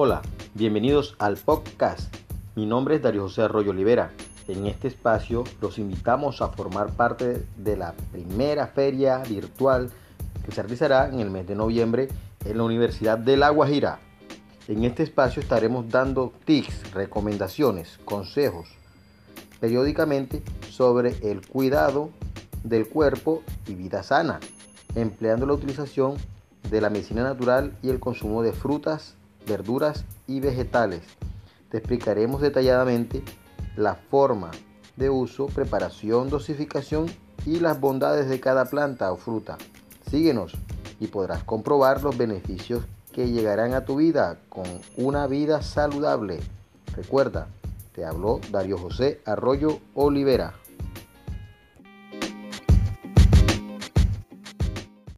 Hola, bienvenidos al podcast. Mi nombre es Darío José Arroyo Olivera. En este espacio los invitamos a formar parte de la primera feria virtual que se realizará en el mes de noviembre en la Universidad de La Guajira. En este espacio estaremos dando tips, recomendaciones, consejos periódicamente sobre el cuidado del cuerpo y vida sana, empleando la utilización de la medicina natural y el consumo de frutas, verduras y vegetales. Te explicaremos detalladamente la forma de uso, preparación, dosificación y las bondades de cada planta o fruta. Síguenos y podrás comprobar los beneficios que llegarán a tu vida con una vida saludable. Recuerda, te habló Darío José Arroyo Olivera.